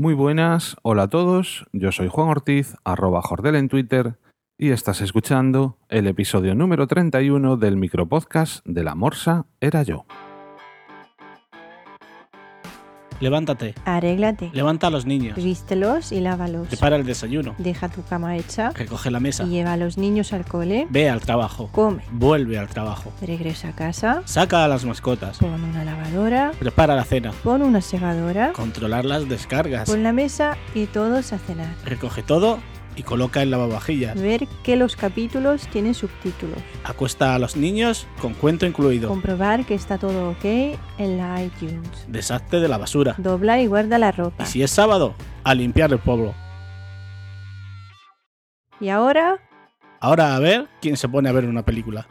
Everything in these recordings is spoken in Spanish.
Muy buenas, hola a todos, yo soy Juan Ortiz, arroba Jordel en Twitter, y estás escuchando el episodio número 31 del micropodcast de La Morsa Era Yo. Levántate, Arréglate. levanta a los niños, Vístelos y lávalos. prepara el desayuno, Deja tu cama hecha recoge la mesa, lleva a los niños al cole. ve al trabajo, Come. vuelve al trabajo, Regresa a casa. saca a las mascotas, Pon una lavadora. prepara la cena, Pon una segadora. controlar las descargas, Pon la mesa y todos a cenar. recoge todo y coloca en lavavajillas. Ver que los capítulos tienen subtítulos. Acuesta a los niños con cuento incluido. Comprobar que está todo ok en la iTunes. Deshazte de la basura. Dobla y guarda la ropa. Y si es sábado, a limpiar el pueblo. Y ahora, Ahora a ver quién se pone a ver una película.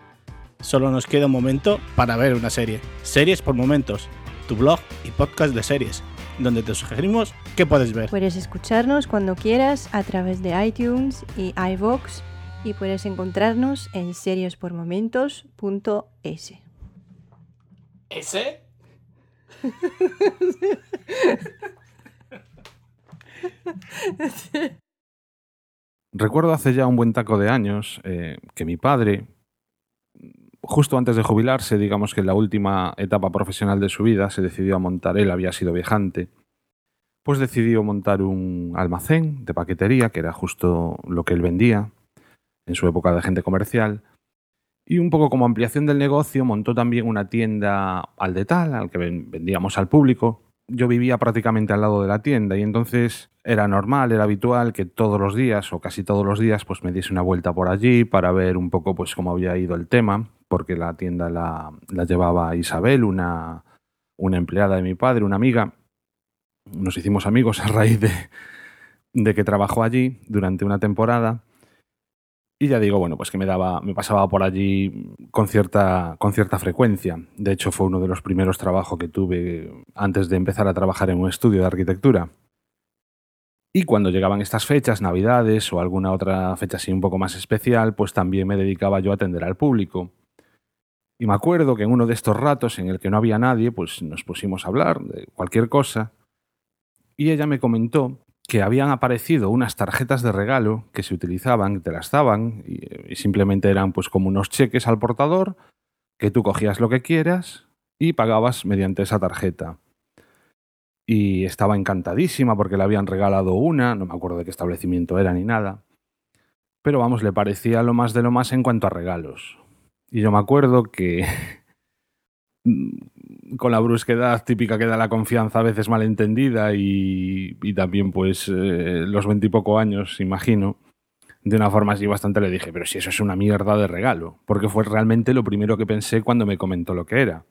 Solo nos queda un momento para ver una serie. Series por momentos. Tu blog y podcast de series, donde te sugerimos qué puedes ver. puedes escucharnos cuando quieras a través de iTunes y iVoox y puedes encontrarnos en seriespormomentos.es. ¿Ese? Recuerdo hace ya un buen taco de años eh, que mi padre, justo antes de jubilarse, digamos que en la última etapa profesional de su vida, se decidió a montar, él había sido viajante, pues decidió montar un almacén de paquetería, que era justo lo que él vendía en su época de agente comercial, y un poco como ampliación del negocio montó también una tienda al de tal, al que ven- vendíamos al público. Yo vivía prácticamente al lado de la tienda y entonces era normal, era habitual que todos los días o casi todos los días pues me diese una vuelta por allí para ver un poco pues cómo había ido el tema, porque la tienda la, llevaba Isabel, una, una empleada de mi padre, una amiga. Nos hicimos amigos a raíz de, de que trabajó allí durante una temporada. Y ya digo, bueno, pues que me daba, me pasaba por allí con cierta, con cierta frecuencia. De hecho, fue uno de los primeros trabajos que tuve antes de empezar a trabajar en un estudio de arquitectura. Y cuando llegaban estas fechas, Navidades o alguna otra fecha así un poco más especial, pues también me dedicaba yo a atender al público. Y me acuerdo que en uno de estos ratos en el que no había nadie, pues nos pusimos a hablar de cualquier cosa. Y ella me comentó que habían aparecido unas tarjetas de regalo que se utilizaban, que te las daban, y, y simplemente eran pues como unos cheques al portador, que tú cogías lo que quieras y pagabas mediante esa tarjeta. Y estaba encantadísima porque le habían regalado una, no me acuerdo de qué establecimiento era ni nada. Pero vamos, le parecía lo más de lo más en cuanto a regalos. Y yo me acuerdo que con la brusquedad típica que da la confianza a veces malentendida y, y también pues eh, los veintipoco años, imagino, de una forma así bastante le dije, pero si eso es una mierda de regalo, porque fue realmente lo primero que pensé cuando me comentó lo que era.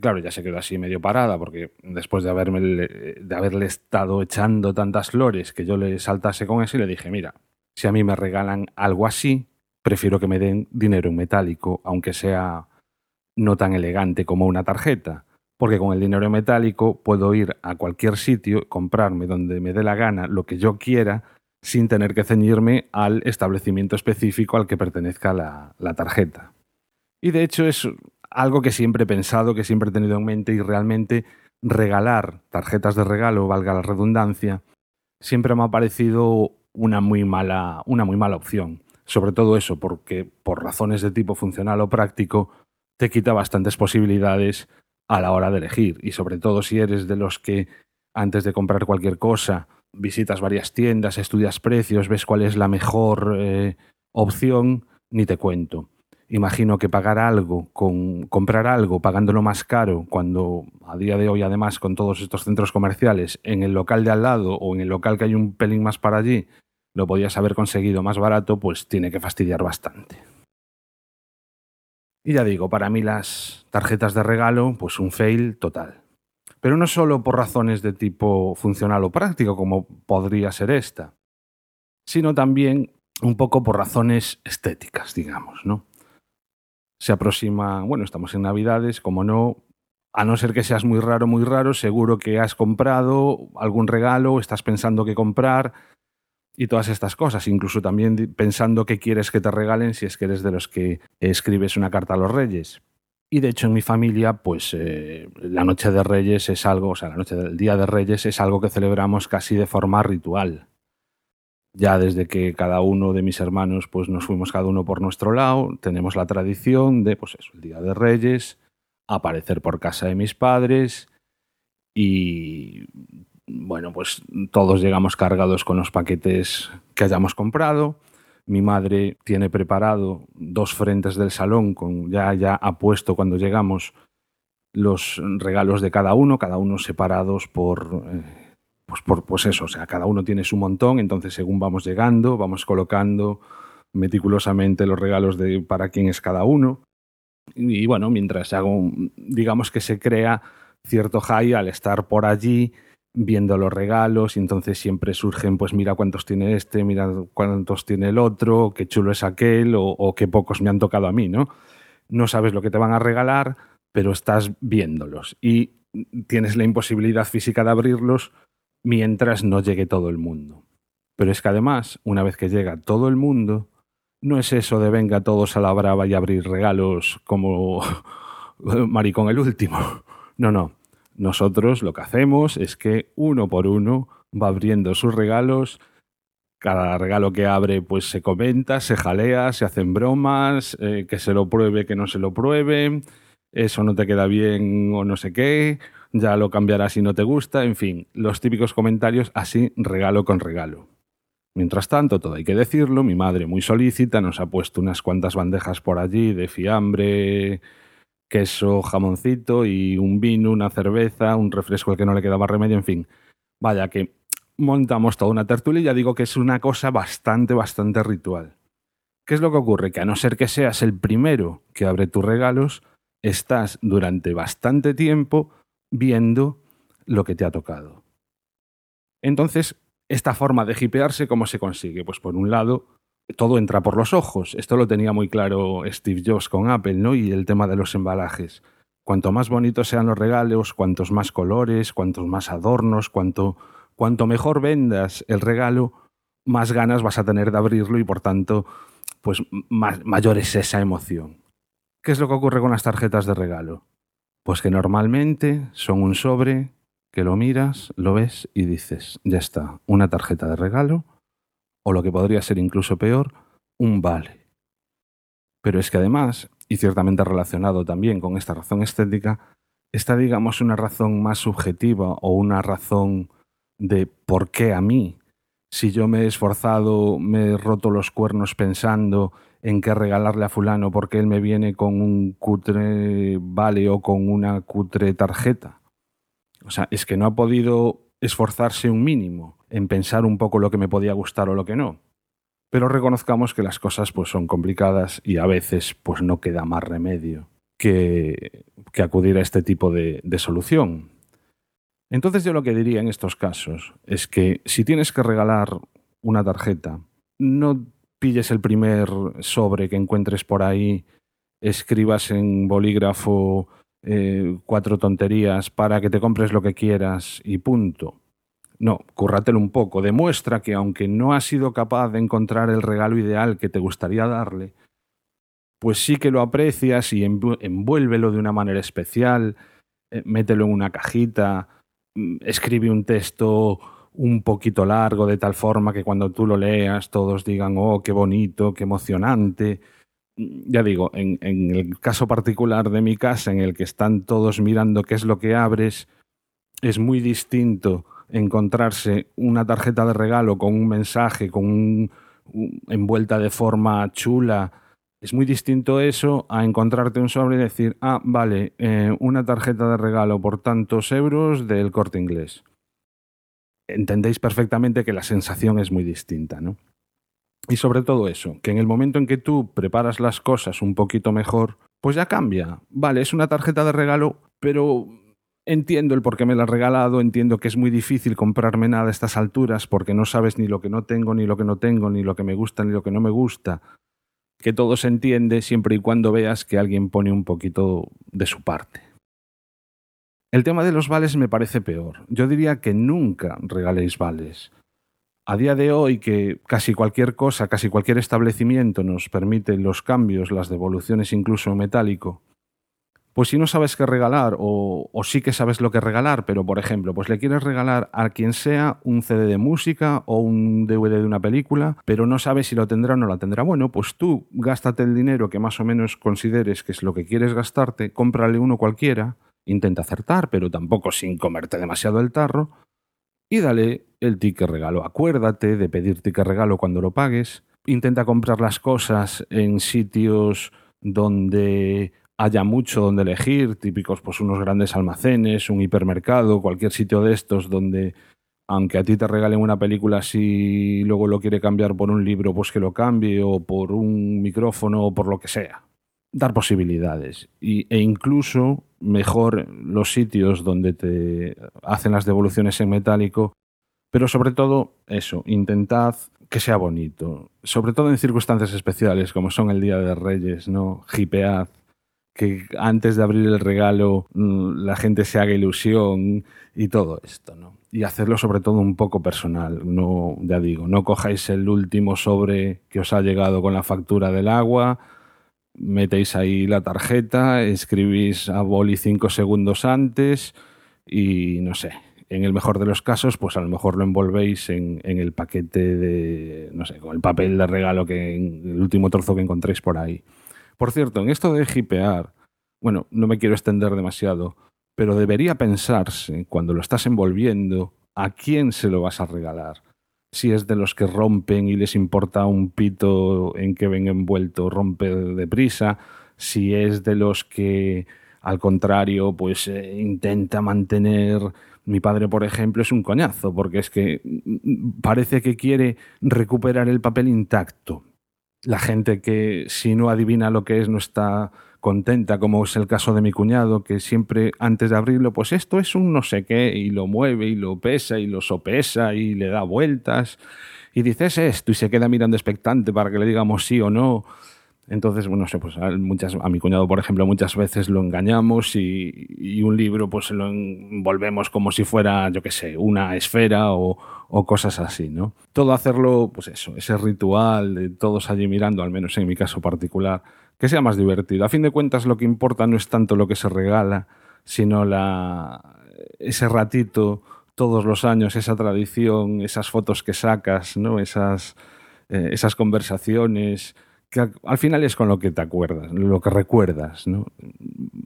Claro, ya se quedó así medio parada, porque después de, haberme, de haberle estado echando tantas flores que yo le saltase con eso y le dije, mira, si a mí me regalan algo así, prefiero que me den dinero en metálico, aunque sea no tan elegante como una tarjeta, porque con el dinero en metálico puedo ir a cualquier sitio, comprarme donde me dé la gana lo que yo quiera, sin tener que ceñirme al establecimiento específico al que pertenezca la, la tarjeta. Y de hecho es algo que siempre he pensado, que siempre he tenido en mente y realmente regalar tarjetas de regalo, valga la redundancia, siempre me ha parecido una muy mala, una muy mala opción. Sobre todo eso, porque por razones de tipo funcional o práctico, te quita bastantes posibilidades a la hora de elegir. Y sobre todo si eres de los que antes de comprar cualquier cosa visitas varias tiendas, estudias precios, ves cuál es la mejor eh, opción, ni te cuento. Imagino que pagar algo, con, comprar algo pagándolo más caro, cuando a día de hoy además con todos estos centros comerciales, en el local de al lado o en el local que hay un pelín más para allí, lo podías haber conseguido más barato, pues tiene que fastidiar bastante. Y ya digo, para mí las tarjetas de regalo, pues un fail total. Pero no solo por razones de tipo funcional o práctico, como podría ser esta, sino también un poco por razones estéticas, digamos, ¿no? Se aproxima, bueno, estamos en Navidades, como no, a no ser que seas muy raro, muy raro, seguro que has comprado algún regalo, estás pensando qué comprar y todas estas cosas, incluso también pensando qué quieres que te regalen si es que eres de los que escribes una carta a los reyes. Y de hecho en mi familia, pues eh, la noche de Reyes es algo, o sea, la noche del Día de Reyes es algo que celebramos casi de forma ritual. Ya desde que cada uno de mis hermanos, pues nos fuimos cada uno por nuestro lado, tenemos la tradición de, pues eso, el Día de Reyes, aparecer por casa de mis padres y bueno, pues todos llegamos cargados con los paquetes que hayamos comprado. Mi madre tiene preparado dos frentes del salón con ya ya ha puesto cuando llegamos los regalos de cada uno, cada uno separados por eh, pues por pues eso, o sea, cada uno tiene su montón, entonces según vamos llegando, vamos colocando meticulosamente los regalos de para quién es cada uno. Y bueno, mientras hago, digamos que se crea cierto high al estar por allí viendo los regalos y entonces siempre surgen, pues mira cuántos tiene este, mira cuántos tiene el otro, qué chulo es aquel o, o, qué pocos me han tocado a mí, ¿no? No sabes lo que te van a regalar, pero estás viéndolos y tienes la imposibilidad física de abrirlos mientras no llegue todo el mundo. Pero es que además, una vez que llega todo el mundo, no es eso de venga todos a la brava y abrir regalos como maricón el último. No, no. Nosotros lo que hacemos es que uno por uno va abriendo sus regalos. Cada regalo que abre, pues se comenta, se jalea, se hacen bromas, eh, que se lo pruebe, que no se lo pruebe, eso no te queda bien o no sé qué, ya lo cambiarás si no te gusta, en fin, los típicos comentarios así regalo con regalo. Mientras tanto, todo hay que decirlo, mi madre muy solícita nos ha puesto unas cuantas bandejas por allí de fiambre, queso, jamoncito y un vino, una cerveza, un refresco al que no le quedaba remedio, en fin. Vaya que montamos toda una tertulia y ya digo que es una cosa bastante, bastante ritual. ¿Qué es lo que ocurre? Que a no ser que seas el primero que abre tus regalos, estás durante bastante tiempo viendo lo que te ha tocado. Entonces, esta forma de hipearse, ¿cómo se consigue? Pues por un lado, todo entra por los ojos. Esto lo tenía muy claro Steve Jobs con Apple, ¿no? Y el tema de los embalajes. Cuanto más bonitos sean los regalos, cuantos más colores, cuantos más adornos, cuanto, cuanto mejor vendas el regalo, más ganas vas a tener de abrirlo y por tanto, pues mayor es esa emoción. ¿Qué es lo que ocurre con las tarjetas de regalo? Pues que normalmente son un sobre que lo miras, lo ves y dices, ya está, una tarjeta de regalo o lo que podría ser incluso peor, un vale. Pero es que además, y ciertamente relacionado también con esta razón estética, está, digamos, una razón más subjetiva o una razón de por qué a mí. Si yo me he esforzado, me he roto los cuernos pensando en qué regalarle a fulano porque él me viene con un cutre vale o con una cutre tarjeta. O sea, es que no ha podido esforzarse un mínimo en pensar un poco lo que me podía gustar o lo que no. Pero reconozcamos que las cosas pues son complicadas y a veces pues no queda más remedio que, que acudir a este tipo de, de solución. Entonces yo lo que diría en estos casos es que si tienes que regalar una tarjeta, no pilles el primer sobre que encuentres por ahí, escribas en bolígrafo eh, cuatro tonterías para que te compres lo que quieras y punto. No, cúrratelo un poco. Demuestra que aunque no has sido capaz de encontrar el regalo ideal que te gustaría darle, pues sí que lo aprecias y envuélvelo de una manera especial, eh, mételo en una cajita, mm, escribe un texto un poquito largo de tal forma que cuando tú lo leas todos digan, oh, qué bonito, qué emocionante. Ya digo, en el caso particular de mi casa, en el que están todos mirando qué es lo que abres, es muy distinto encontrarse una tarjeta de regalo con un mensaje, con un, envuelta de forma chula. Es muy distinto eso a encontrarte un sobre y decir, ah, vale, eh, una tarjeta de regalo por tantos euros del corte inglés. Entendéis perfectamente que la sensación es muy distinta, ¿no? Y sobre todo eso, que en el momento en que tú preparas las cosas un poquito mejor, pues ya cambia. Vale, es una tarjeta de regalo, pero entiendo el por qué me la has regalado, entiendo que es muy difícil comprarme nada a estas alturas porque no sabes ni lo que no tengo, ni lo que no tengo, ni lo que me gusta, ni lo que no me gusta. Que todo se entiende siempre y cuando veas que alguien pone un poquito de su parte. El tema de los vales me parece peor. Yo diría que nunca regaléis vales. A día de hoy que casi cualquier cosa, casi cualquier establecimiento nos permite los cambios, las devoluciones incluso en metálico, Pues si no sabes qué regalar o, sí que sabes lo que regalar, pero por ejemplo, pues le quieres regalar a quien sea un CD de música o un DVD de una película, pero no sabes si lo tendrá o no la tendrá. Bueno, pues tú gástate el dinero que más o menos consideres que es lo que quieres gastarte, cómprale uno cualquiera, intenta acertar, pero tampoco sin comerte demasiado el tarro, y dale el ticket regalo. Acuérdate de pedir ticket regalo cuando lo pagues. Intenta comprar las cosas en sitios donde haya mucho donde elegir, típicos pues unos grandes almacenes, un hipermercado, cualquier sitio de estos donde aunque a ti te regalen una película si luego lo quiere cambiar por un libro, pues que lo cambie o por un micrófono o por lo que sea. Dar posibilidades y, e incluso mejor los sitios donde te hacen las devoluciones en metálico, pero sobre todo eso, intentad que sea bonito, sobre todo en circunstancias especiales como son el Día de Reyes, ¿no? Hipead, que antes de abrir el regalo mm, la gente se haga ilusión y todo esto, ¿no? Y hacerlo sobre todo un poco personal, no, ya digo, no cojáis el último sobre que os ha llegado con la factura del agua, metéis ahí la tarjeta, escribís a boli cinco segundos antes y no sé, en el mejor de los casos, pues a lo mejor lo envolvéis en, en, el paquete de, no sé, con el papel de regalo que el último trozo que encontréis por ahí. Por cierto, en esto de hipear, bueno, no me quiero extender demasiado, pero debería pensarse, cuando lo estás envolviendo, a quién se lo vas a regalar. Si es de los que rompen y les importa un pito en que ven envuelto rompe deprisa, si es de los que, al contrario, pues eh, intenta mantener mi padre, por ejemplo, es un coñazo, porque es que mm, parece que quiere recuperar el papel intacto la gente que si no adivina lo que es no está contenta, como es el caso de mi cuñado, que siempre antes de abrirlo, pues esto es un no sé qué, y lo mueve y lo pesa y lo sopesa y le da vueltas, y dices esto y se queda mirando expectante para que le digamos sí o no. Entonces, bueno, sé, pues a, muchas, a mi cuñado, por ejemplo, muchas veces lo engañamos y, y un libro pues lo envolvemos como si fuera, yo qué sé, una esfera o, o, cosas así, ¿no? Todo hacerlo, pues eso, ese ritual de todos allí mirando, al menos en mi caso particular, que sea más divertido. A fin de cuentas, lo que importa no es tanto lo que se regala, sino la, ese ratito todos los años, esa tradición, esas fotos que sacas, ¿no? Esas, eh, esas conversaciones que al final es con lo que te acuerdas, lo que recuerdas. ¿no?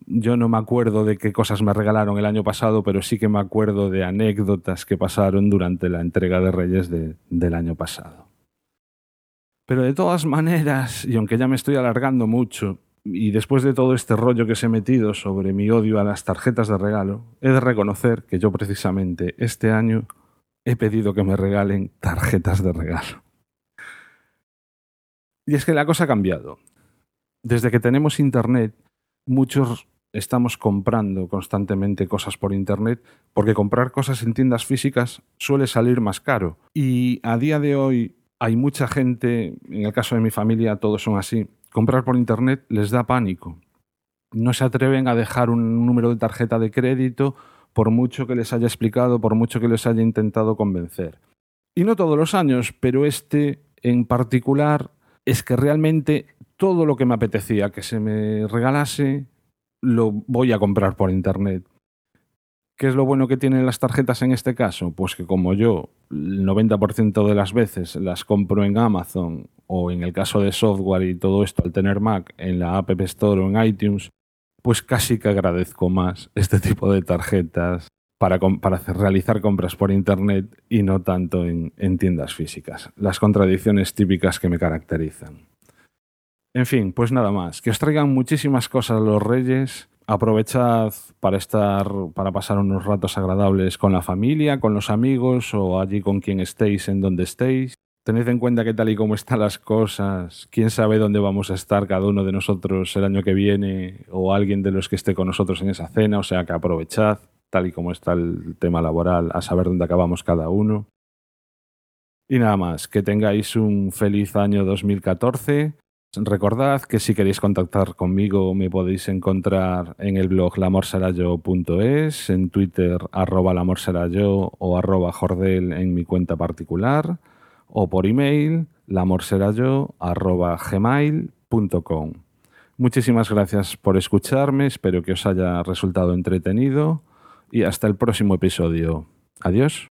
Yo no me acuerdo de qué cosas me regalaron el año pasado, pero sí que me acuerdo de anécdotas que pasaron durante la entrega de Reyes de, del año pasado. Pero de todas maneras, y aunque ya me estoy alargando mucho, y después de todo este rollo que se he metido sobre mi odio a las tarjetas de regalo, he de reconocer que yo precisamente este año he pedido que me regalen tarjetas de regalo. Y es que la cosa ha cambiado. Desde que tenemos Internet, muchos estamos comprando constantemente cosas por Internet porque comprar cosas en tiendas físicas suele salir más caro. Y a día de hoy hay mucha gente, en el caso de mi familia todos son así, comprar por Internet les da pánico. No se atreven a dejar un número de tarjeta de crédito por mucho que les haya explicado, por mucho que les haya intentado convencer. Y no todos los años, pero este en particular es que realmente todo lo que me apetecía que se me regalase lo voy a comprar por internet. ¿Qué es lo bueno que tienen las tarjetas en este caso? Pues que como yo el 90% de las veces las compro en Amazon o en el caso de software y todo esto al tener Mac en la App Store o en iTunes, pues casi que agradezco más este tipo de tarjetas para, realizar compras por Internet y no tanto en, en tiendas físicas. Las contradicciones típicas que me caracterizan. En fin, pues nada más. Que os traigan muchísimas cosas los Reyes. Aprovechad para estar, para pasar unos ratos agradables con la familia, con los amigos o allí con quien estéis, en donde estéis. Tened en cuenta que tal y como están las cosas, quién sabe dónde vamos a estar cada uno de nosotros el año que viene o alguien de los que esté con nosotros en esa cena, o sea que aprovechad tal y como está el tema laboral, a saber dónde acabamos cada uno. Y nada más, que tengáis un feliz año 2014. Recordad que si queréis contactar conmigo me podéis encontrar en el blog lamorserayo.es, en Twitter arroba lamorserayo o arroba jordel en mi cuenta particular, o por email lamorserayo. Muchísimas gracias por escucharme, espero que os haya resultado entretenido y hasta el próximo episodio. Adiós.